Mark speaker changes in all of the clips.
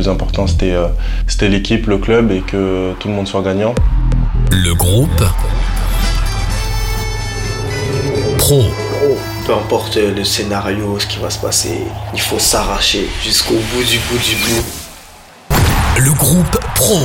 Speaker 1: plus important, c'était c'était l'équipe, le club et que tout le monde soit gagnant.
Speaker 2: Le groupe Pro.
Speaker 3: Peu importe le scénario, ce qui va se passer, il faut s'arracher jusqu'au bout du bout du bout.
Speaker 2: Le groupe Pro.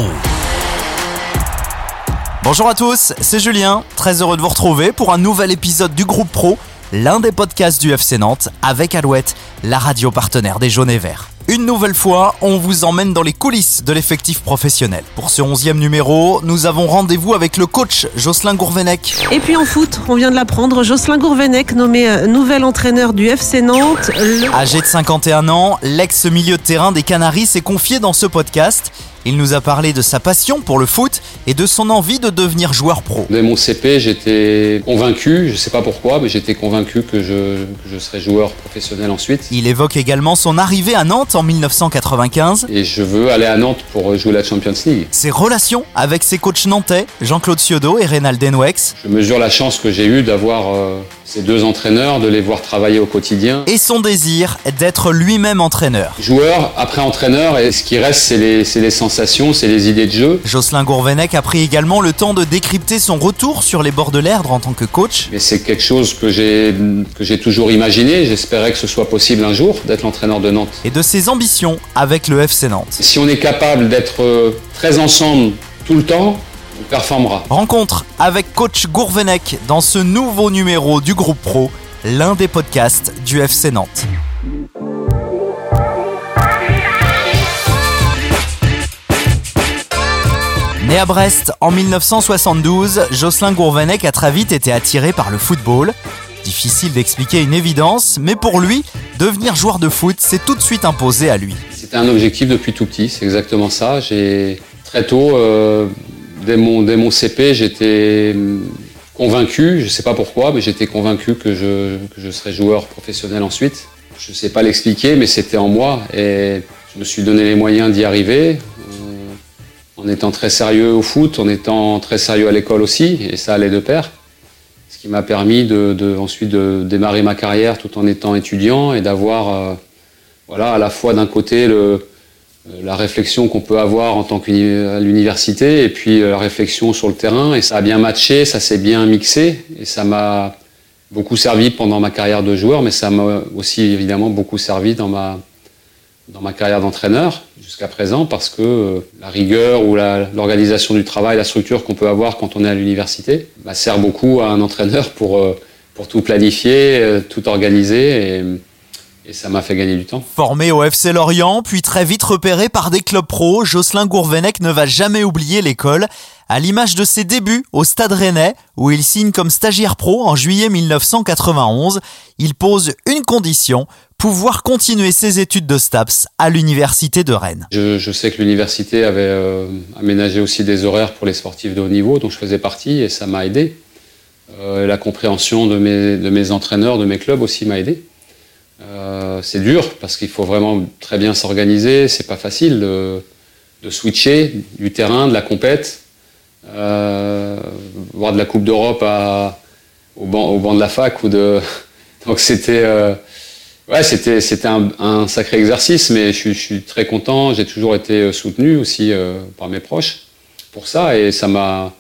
Speaker 4: Bonjour à tous, c'est Julien, très heureux de vous retrouver pour un nouvel épisode du groupe Pro, l'un des podcasts du FC Nantes avec Alouette, la radio partenaire des Jaunes et Verts. Une nouvelle fois, on vous emmène dans les coulisses de l'effectif professionnel. Pour ce onzième numéro, nous avons rendez-vous avec le coach Jocelyn Gourvenec.
Speaker 5: Et puis en foot, on vient de l'apprendre, Jocelyn Gourvenec, nommé euh, nouvel entraîneur du FC Nantes.
Speaker 4: Âgé de 51 ans, l'ex-milieu de terrain des Canaries s'est confié dans ce podcast. Il nous a parlé de sa passion pour le foot et de son envie de devenir joueur pro.
Speaker 6: Dès mon CP, j'étais convaincu, je ne sais pas pourquoi, mais j'étais convaincu que je, que je serais joueur professionnel ensuite.
Speaker 4: Il évoque également son arrivée à Nantes en 1995.
Speaker 6: Et je veux aller à Nantes pour jouer la Champions League.
Speaker 4: Ses relations avec ses coachs nantais, Jean-Claude Ciodo et Reynald Denwex.
Speaker 6: Je mesure la chance que j'ai eue d'avoir euh, ces deux entraîneurs, de les voir travailler au quotidien.
Speaker 4: Et son désir d'être lui-même entraîneur.
Speaker 6: Joueur, après entraîneur, et ce qui reste, c'est les, les sensations, c'est les idées de jeu.
Speaker 4: Jocelyn Gourvenec a pris également le temps de décrypter son retour sur les bords de l'Erdre en tant que coach.
Speaker 6: Mais c'est quelque chose que j'ai, toujours imaginé. J'espérais que ce soit possible un jour d'être l'entraîneur de Nantes.
Speaker 4: Et de ses ambitions avec le FC Nantes.
Speaker 6: Si on est capable d'être euh, très ensemble tout le temps, performera.
Speaker 4: Rencontre avec coach Gourvenec dans ce nouveau numéro du groupe Pro, l'un des podcasts du FC Nantes. Né à Brest en 1972, Jocelyn Gourvenec a très vite été attiré par le football. Difficile d'expliquer une évidence, mais pour lui, devenir joueur de foot s'est tout de suite imposé à lui.
Speaker 6: C'était un objectif depuis tout petit, c'est exactement ça. J'ai très tôt, euh, dès, mon, CP, j'étais convaincu, je ne sais pas pourquoi, mais j'étais convaincu que je, serais joueur professionnel ensuite. Je ne sais pas l'expliquer, mais c'était en moi et je me suis donné les moyens d'y arriver euh, en étant très sérieux au foot, en étant très sérieux à l'école aussi, et ça allait de pair ce qui m'a permis de, ensuite de démarrer ma carrière tout en étant étudiant et d'avoir euh, voilà, à la fois d'un côté le, la réflexion qu'on peut avoir en tant qu'à l'université et puis euh, la réflexion sur le terrain. Et ça a bien matché, ça s'est bien mixé et ça m'a beaucoup servi pendant ma carrière de joueur, mais ça m'a aussi évidemment beaucoup servi dans ma, dans ma carrière d'entraîneur jusqu'à présent parce que euh, la rigueur ou l'organisation du travail, la structure qu'on peut avoir quand on est à l'université bah, sert beaucoup à un entraîneur pour, euh, pour tout planifier, euh, tout organiser et, et ça m'a fait gagner du temps.
Speaker 4: Formé au FC Lorient, puis très vite repéré par des clubs pros, Jocelyn Gourvenec ne va jamais oublier l'école. À l'image de ses débuts au Stade Rennais, où il signe comme stagiaire pro en juillet 1991, il pose une condition, pouvoir continuer ses études de STAPS à l'université de Rennes.
Speaker 6: Je, sais que l'université avait euh, aménagé aussi des horaires pour les sportifs de haut niveau, dont je faisais partie, et ça m'a aidé. Euh, la compréhension de mes, de mes entraîneurs, de mes clubs aussi m'a aidé. Euh, c'est dur parce qu'il faut vraiment très bien s'organiser, c'est pas facile de, de, switcher du terrain, de la compète, euh, voire de la Coupe d'Europe au banc, au banc de la fac ou de. Donc c'était euh, ouais, c'était c'était un, un, sacré exercice, mais je, je suis très content. J'ai toujours été soutenu aussi euh, par mes proches pour ça et ça m'a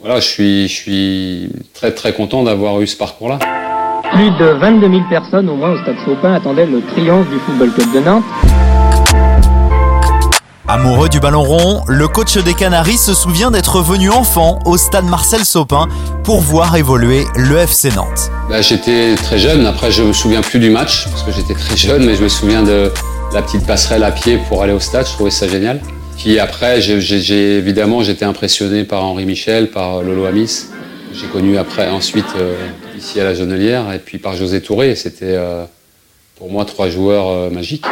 Speaker 6: voilà, je suis je suis très très content d'avoir eu ce parcours-là.
Speaker 7: Plus de 22 000 personnes au moins au stade Saupin attendaient le triomphe du Football Club de Nantes.
Speaker 4: Amoureux du ballon rond, le coach des Canaries se souvient d'être venu enfant au stade Marcel Sopin pour voir évoluer le FC Nantes.
Speaker 6: Bah, j'étais très jeune, après je me souviens plus du match parce que j'étais très jeune, mais je me souviens de la petite passerelle à pied pour aller au stade, je trouvais ça génial. Puis après, j'ai, évidemment, j'étais impressionné par Henri Michel, par Lolo Amis. J'ai connu après, ensuite, euh, ici à la Jonelière, et puis par José Touré. C'était euh, pour moi trois joueurs euh, magiques.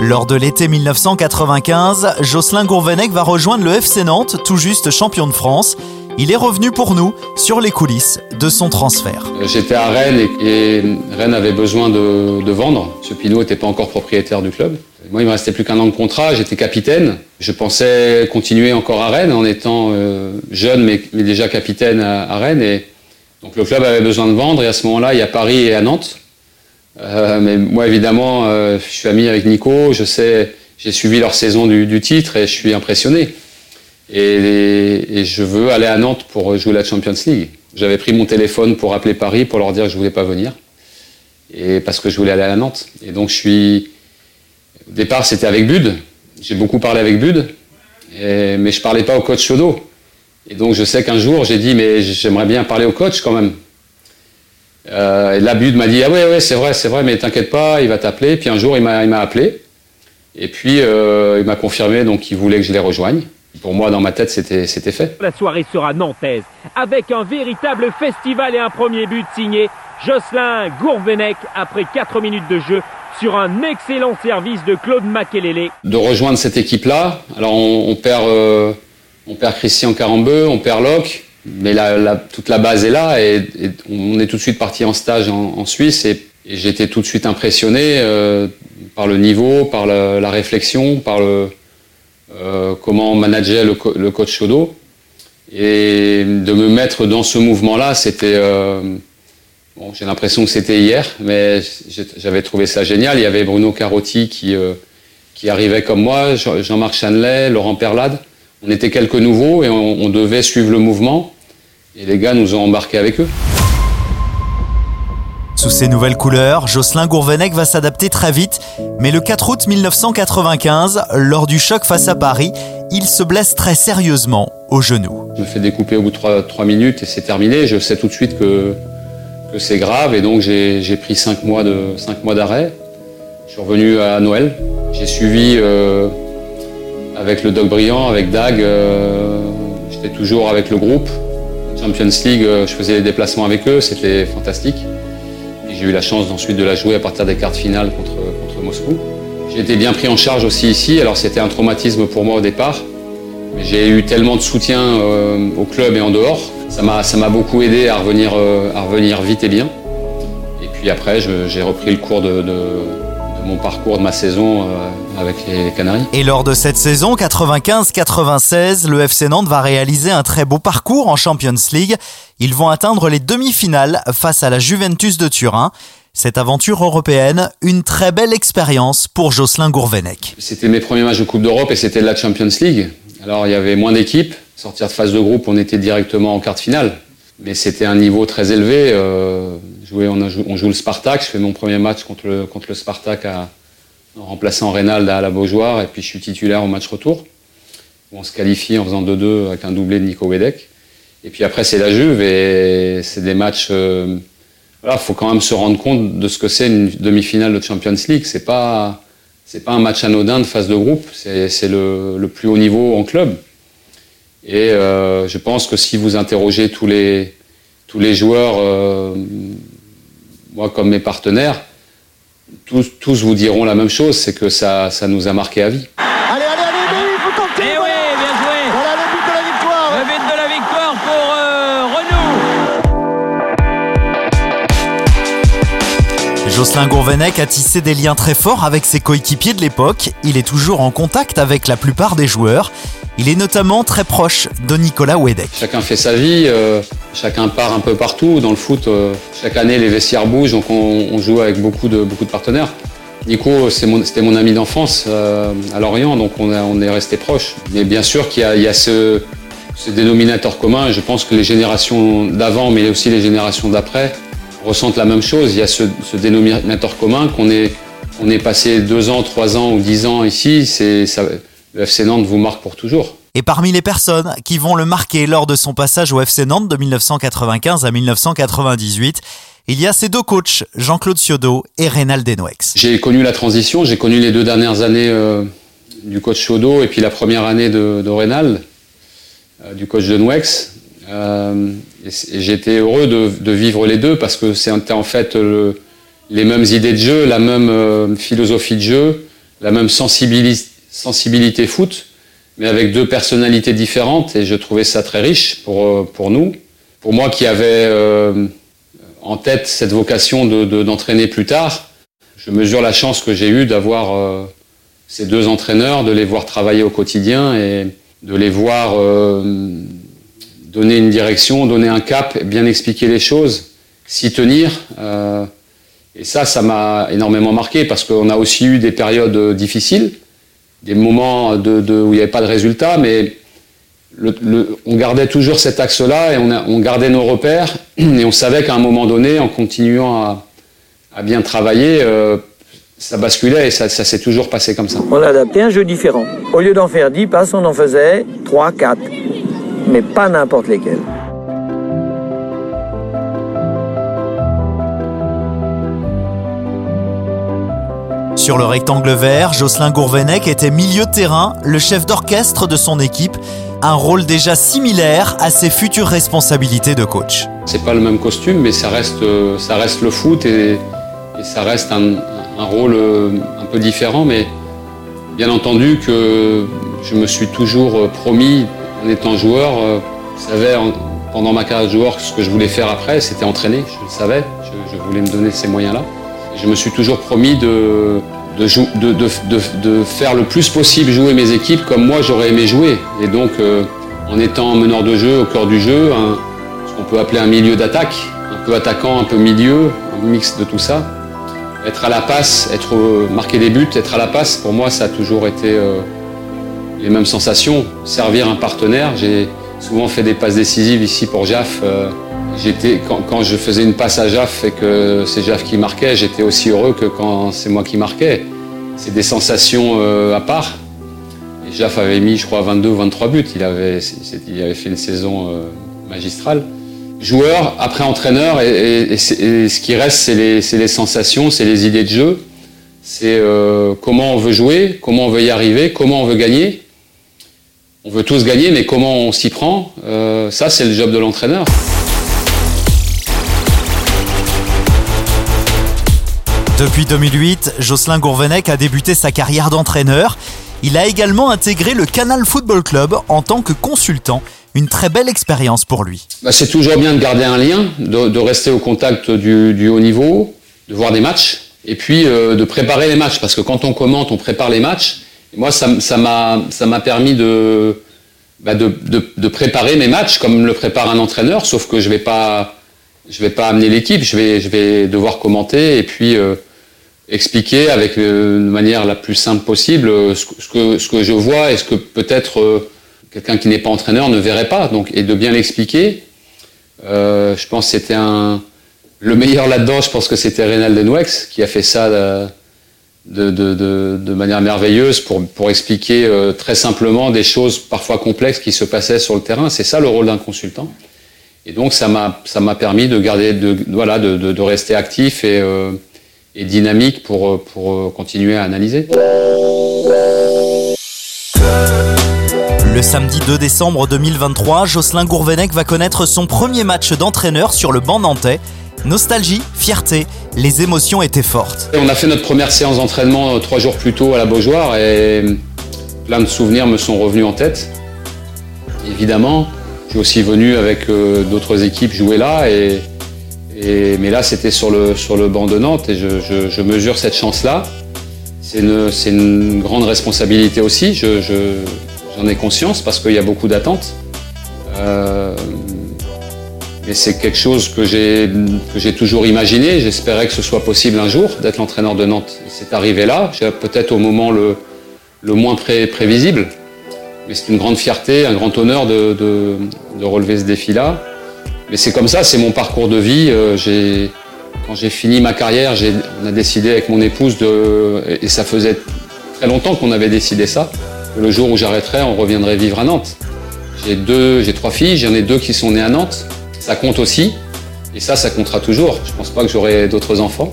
Speaker 4: Lors de l'été 1995, Jocelyn Gourvenec va rejoindre le FC Nantes, tout juste champion de France. Il est revenu pour nous sur les coulisses de son transfert.
Speaker 6: J'étais à Rennes et, Rennes avait besoin de, vendre. Ce Pinot n'était pas encore propriétaire du club. Moi, il me restait plus qu'un an de contrat. J'étais capitaine. Je pensais continuer encore à Rennes en étant euh, jeune, mais, déjà capitaine à, Rennes. Et donc le club avait besoin de vendre. Et à ce moment-là, il y a Paris et à Nantes. Euh, mais moi, évidemment, euh, je suis ami avec Nico. Je sais, j'ai suivi leur saison du, titre et je suis impressionné. Et, je veux aller à Nantes pour jouer la Champions League. J'avais pris mon téléphone pour appeler Paris pour leur dire que je voulais pas venir. Et parce que je voulais aller à Nantes. Et donc, je suis. Au départ, c'était avec Bud. J'ai beaucoup parlé avec Bud. Mais je parlais pas au coach Chodo. Et donc, je sais qu'un jour, j'ai dit, mais j'aimerais bien parler au coach quand même. Euh, et Bud m'a dit Ah ouais, c'est vrai, c'est vrai, mais t'inquiète pas, il va t'appeler. Puis un jour, il m'a appelé. Et puis, euh, il m'a confirmé donc qu'il voulait que je les rejoigne. Pour moi, dans ma tête, c'était fait.
Speaker 8: La soirée sera nantaise, avec un véritable festival et un premier but signé Jocelyn Gourvenec après 4 minutes de jeu sur un excellent service de Claude Makelele.
Speaker 6: De rejoindre cette équipe-là, alors on, euh, perd Christian Carambeu, on perd Locke, mais toute la base est là et, on est tout de suite parti en stage en, Suisse et, j'étais tout de suite impressionné euh, par le niveau, par la, réflexion, par le, euh, comment on manageait le, le, coach Chodo. Et de me mettre dans ce mouvement-là, c'était... Bon, j'ai l'impression que c'était hier, mais j'avais trouvé ça génial. Il y avait Bruno Carotti qui, euh, qui arrivait comme moi, Jean-Marc Chanelay, Laurent Perlade. On était quelques nouveaux et on, on, devait suivre le mouvement. Et les gars nous ont embarqués avec eux.
Speaker 4: Sous ces nouvelles couleurs, Jocelyn Gourvenec va s'adapter très vite, mais le 4 août 1995, lors du choc face à Paris, il se blesse très sérieusement au genou.
Speaker 6: Je me fais découper au bout de 3, 3 minutes et c'est terminé. Je sais tout de suite que, que c'est grave et donc j'ai pris 5 mois d'arrêt. Je suis revenu à Noël. J'ai suivi euh, avec le Doc Briand, avec Dag, euh, j'étais toujours avec le groupe. Champions League, euh, je faisais les déplacements avec eux, c'était fantastique. J'ai eu la chance ensuite de la jouer à partir des quarts finales contre, contre Moscou. J'ai été bien pris en charge aussi ici, alors c'était un traumatisme pour moi au départ. J'ai eu tellement de soutien au club et en dehors. Ça m'a beaucoup aidé à revenir, euh, à revenir vite et bien. Et puis après, j'ai repris le cours de, de, de, mon parcours, de ma saison euh, avec les Canaries.
Speaker 4: Et lors de cette saison 95-96, le FC Nantes va réaliser un très beau parcours en Champions League. Ils vont atteindre les demi-finales face à la Juventus de Turin. Cette aventure européenne, une très belle expérience pour Jocelyn Gourvenec.
Speaker 6: C'était mes premiers matchs de Coupe d'Europe et c'était la Champions League. Alors il y avait moins d'équipes. Sortir de phase de groupe, on était directement en quart de finale. Mais c'était un niveau très élevé. Euh, jouer, on, joue, le Spartak. Je fais mon premier match contre le, contre le Spartak en remplaçant Reynald à la Beaujoire. Et puis je suis titulaire au match retour. On se qualifie en faisant 2-2 avec un doublé de Nico Wedek. Et puis après, c'est la Juve et c'est des matchs. Euh, voilà, faut quand même se rendre compte de ce que c'est une demi-finale de Champions League. C'est pas, pas un match anodin de phase de groupe. C'est le, le, plus haut niveau en club. Et euh, je pense que si vous interrogez tous les, tous les joueurs, euh, moi comme mes partenaires, tous, tous vous diront la même chose, c'est que ça, ça nous a marqué à vie.
Speaker 9: Allez, allez, allez, mais il faut tenter.
Speaker 8: Eh oui, bien joué.
Speaker 9: Voilà le but de la victoire.
Speaker 8: Le but de la victoire pour euh,
Speaker 4: Renault. Jocelyn Gourvenec a tissé des liens très forts avec ses coéquipiers de l'époque. Il est toujours en contact avec la plupart des joueurs. Il est notamment très proche de Nicolas Wedek.
Speaker 6: Chacun fait sa vie, euh, chacun part un peu partout. Dans le foot, euh, chaque année, les vestiaires bougent, donc on, joue avec beaucoup de, beaucoup de partenaires. Nico, c'était mon, ami d'enfance euh, à Lorient, donc on, est resté proches. Mais bien sûr qu'il y, a, ce, dénominateur commun, je pense que les générations d'avant, mais aussi les générations d'après, ressentent la même chose. Il y a ce, dénominateur commun qu'on est, on est passé deux ans, trois ans ou dix ans ici. Le FC Nantes vous marque pour toujours.
Speaker 4: Et parmi les personnes qui vont le marquer lors de son passage au FC Nantes de 1995 à 1998, il y a ces deux coachs, Jean-Claude Ciodo et Reynald Denouex.
Speaker 6: J'ai connu la transition, j'ai connu les deux dernières années euh, du coach Ciodo et puis la première année de, de Reynald, euh, du coach Denouex. Euh, j'étais heureux de, de, vivre les deux parce que c'était en fait le, les mêmes idées de jeu, la même euh, philosophie de jeu, la même sensibilité sensibilité foot, mais avec deux personnalités différentes, et je trouvais ça très riche pour, pour nous. Pour moi qui avait euh, en tête cette vocation d'entraîner de, de, plus tard, je mesure la chance que j'ai eue d'avoir euh, ces deux entraîneurs, de les voir travailler au quotidien et de les voir euh, donner une direction, donner un cap, bien expliquer les choses, s'y tenir. Et ça, ça m'a énormément marqué parce qu'on a aussi eu des périodes euh, difficiles, des moments où il n'y avait pas de résultats, mais on gardait toujours cet axe-là et on, gardait nos repères et on savait qu'à un moment donné, en continuant à, bien travailler, euh, ça basculait et ça, ça s'est toujours passé comme ça.
Speaker 10: On a adapté un jeu différent. Au lieu d'en faire 10 passes, on en faisait 3, 4. Mais pas n'importe lesquels.
Speaker 4: Sur le rectangle vert, Jocelyn Gourvenec était milieu de terrain, le chef d'orchestre de son équipe, un rôle déjà similaire à ses futures responsabilités de coach.
Speaker 6: C'est pas le même costume, mais ça reste, euh, ça reste le foot et, ça reste un, rôle euh, un peu différent. Mais bien entendu que je me suis toujours euh, promis, en étant joueur, je savais en- pendant ma carrière de joueur ce que je voulais faire après, c'était entraîner. Je le savais, je, je voulais me donner ces moyens-là. Je me suis toujours promis de, de, faire le plus possible jouer mes équipes comme moi j'aurais aimé jouer. Et donc, euh, en étant meneur de jeu, au cœur du jeu, ce qu'on peut appeler un milieu d'attaque, un peu attaquant, un peu milieu, un mix de tout ça. Être à la passe, être euh, marquer des buts, être à la passe, pour moi, ça a toujours été euh, les mêmes sensations. Servir un partenaire, j'ai souvent fait des passes décisives ici pour Jaff. Quand, je faisais une passe à Jaff et que c'est Jaff qui marquait, j'étais aussi heureux que quand c'est moi qui marquais. C'est des sensations euh, à part. Jaff avait mis, je crois, 22 ou 23 buts. Il avait, fait une saison euh, magistrale. Joueur, après entraîneur, et, ce qui reste, c'est les, sensations, c'est les idées de jeu. C'est euh, comment on veut jouer, comment on veut y arriver, comment on veut gagner. On veut tous gagner, mais comment on s'y prend, ça c'est le job de l'entraîneur.
Speaker 4: Depuis 2008, Jocelyn Gourvenec a débuté sa carrière d'entraîneur. Il a également intégré le Canal Football Club en tant que consultant. Une très belle expérience pour lui.
Speaker 6: Bah, c'est toujours bien de garder un lien, de, rester au contact du, haut niveau, de voir des matchs, et puis euh, de préparer les matchs, parce que quand on commente, on prépare les matchs. Moi, ça m'a permis de, bah, de, préparer mes matchs comme le prépare un entraîneur, sauf que je vais pas vais pas amener l'équipe, je vais je vais devoir commenter et puis euh, expliquer avec euh, de manière la plus simple possible euh, ce, que- ce que je vois et ce que peut-être euh, quelqu'un qui n'est pas entraîneur ne verrait pas. Donc et de bien l'expliquer. Je pense que c'était un le meilleur là-dedans. Je pense que c'était Reynald Denwex qui a fait ça. de, manière merveilleuse pour, pour expliquer très simplement des choses parfois complexes qui se passaient sur le terrain. C'est ça le rôle d'un consultant. Et donc ça m'a permis de garder de voilà de, de, rester actif et, et dynamique pour euh, pour euh, continuer à analyser.
Speaker 4: Le samedi 2 décembre 2023, Jocelyn Gourvenec va connaître son premier match d'entraîneur sur le banc nantais. Nostalgie, fierté, les émotions étaient fortes.
Speaker 6: On a fait notre première séance d'entraînement euh, trois jours plus tôt à la Beaujoire et plein de souvenirs me sont revenus en tête. Évidemment, je suis aussi venu avec d'autres équipes jouer là, et, mais là c'était sur le, sur le banc de Nantes et je, mesure cette chance-là. C'est une, une grande responsabilité aussi, je- je- j'en ai conscience parce qu'il y a beaucoup d'attentes. Euh, mais c'est quelque chose que j'ai toujours imaginé. J'espérais que ce soit possible un jour d'être l'entraîneur de Nantes. C'est arrivé là, peut-être au moment le, le moins pré- prévisible. Mais c'est une grande fierté, un grand honneur de- de relever ce défi-là. Mais c'est comme ça, c'est mon parcours de vie. Euh, quand j'ai fini ma carrière, on a décidé avec mon épouse de. Et ça faisait très longtemps qu'on avait décidé ça. Que le jour où j'arrêterais, on reviendrait vivre à Nantes. J'ai deux, j'ai trois filles, j'en ai deux qui sont nées à Nantes. Ça compte aussi. Et ça, ça comptera toujours. Je pense pas que j'aurai d'autres enfants.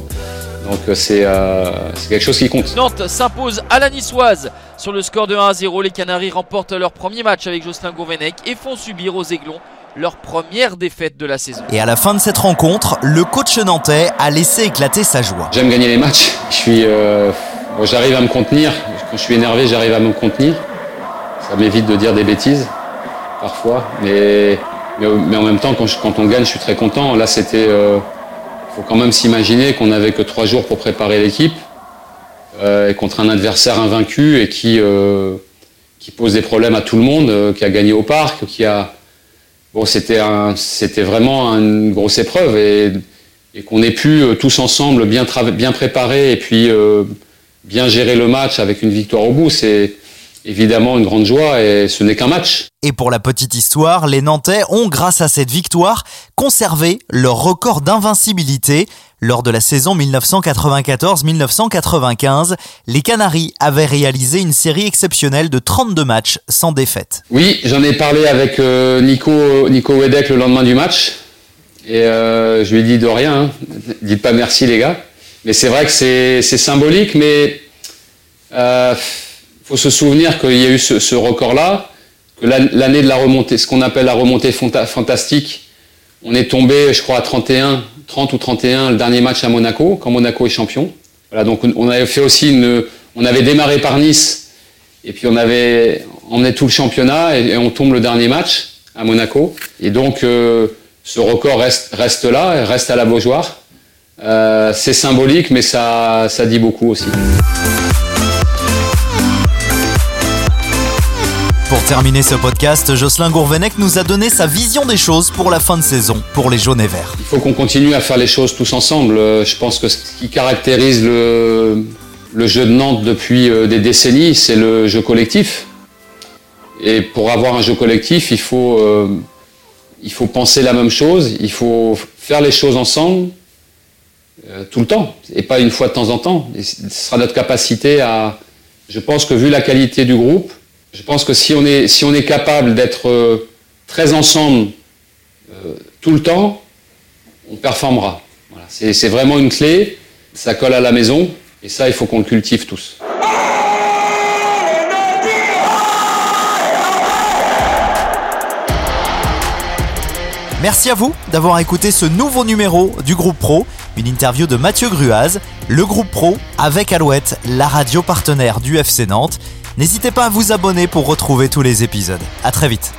Speaker 6: Donc euh, c'est euh, c'est quelque chose qui compte.
Speaker 11: Nantes s'impose à la niçoise sur le score de 1 à 0. Les Canaries remportent leur premier match avec Jocelyn Gourvenec et font subir aux Aiglons leur première défaite de la saison.
Speaker 4: Et à la fin de cette rencontre, le coach nantais a laissé éclater sa joie.
Speaker 6: J'aime gagner les matchs. Je suis, euh, bon, j'arrive à me contenir. Quand je suis énervé, j'arrive à me contenir. Ça m'évite de dire des bêtises parfois, mais mais, mais en même temps, quand, je- quand on gagne, je suis très content. Là, c'était, euh, faut quand même s'imaginer qu'on n'avait que trois jours pour préparer l'équipe euh, et contre un adversaire invaincu et qui euh, qui pose des problèmes à tout le monde, euh, qui a gagné au parc, qui a bon, c'était vraiment une grosse épreuve et et qu'on ait pu euh, tous ensemble bien, bien préparer et puis euh, bien gérer le match avec une victoire au bout, c'est évidemment une grande joie et ce n'est qu'un match.
Speaker 4: Et pour la petite histoire, les Nantais ont, grâce à cette victoire, conservé leur record d'invincibilité. Lors de la saison 1994-1995, les Canaries avaient réalisé une série exceptionnelle de 32 matchs sans défaite.
Speaker 6: Oui, j'en ai parlé avec euh, Nico, Nico Wedek le lendemain du match. Et euh, je lui ai dit de rien, hein. dites pas merci les gars. Mais c'est vrai que c'est symbolique, mais euh, faut se souvenir qu'il y a eu ce, record-là, que l'année de la remontée, ce qu'on appelle la remontée fantastique, on est tombé, je crois, à 31, 30 ou 31 le dernier match à Monaco, quand Monaco est champion. Voilà, donc on avait fait aussi une, on avait démarré par Nice, et puis on avait emmené tout le championnat, et, on tombe le dernier match à Monaco. Et donc euh, ce record reste, reste là, reste à la Beaujoire. Euh, c'est symbolique, mais ça, ça dit beaucoup aussi.
Speaker 4: Pour terminer ce podcast, Jocelyn Gourvenec nous a donné sa vision des choses pour la fin de saison, pour les jaunes et verts.
Speaker 6: Il faut qu'on continue à faire les choses tous ensemble. Euh, je pense que ce qui caractérise le, jeu de Nantes depuis euh, des décennies, c'est le jeu collectif. Et pour avoir un jeu collectif, il faut, euh, il faut penser la même chose, il faut faire les choses ensemble tout le temps, et pas une fois de temps en temps. ce sera notre capacité à... Je pense que vu la qualité du groupe, je pense que si on est, capable d'être euh, très ensemble euh, tout le temps, on performera. C'est vraiment une clé, ça colle à la maison, et ça, il faut qu'on le cultive tous.
Speaker 4: Merci à vous d'avoir écouté ce nouveau numéro du groupe Pro, une interview de Mathieu Gruaz, le groupe Pro avec Alouette, la radio partenaire du FC Nantes. N'hésitez pas à vous abonner pour retrouver tous les épisodes. À très vite.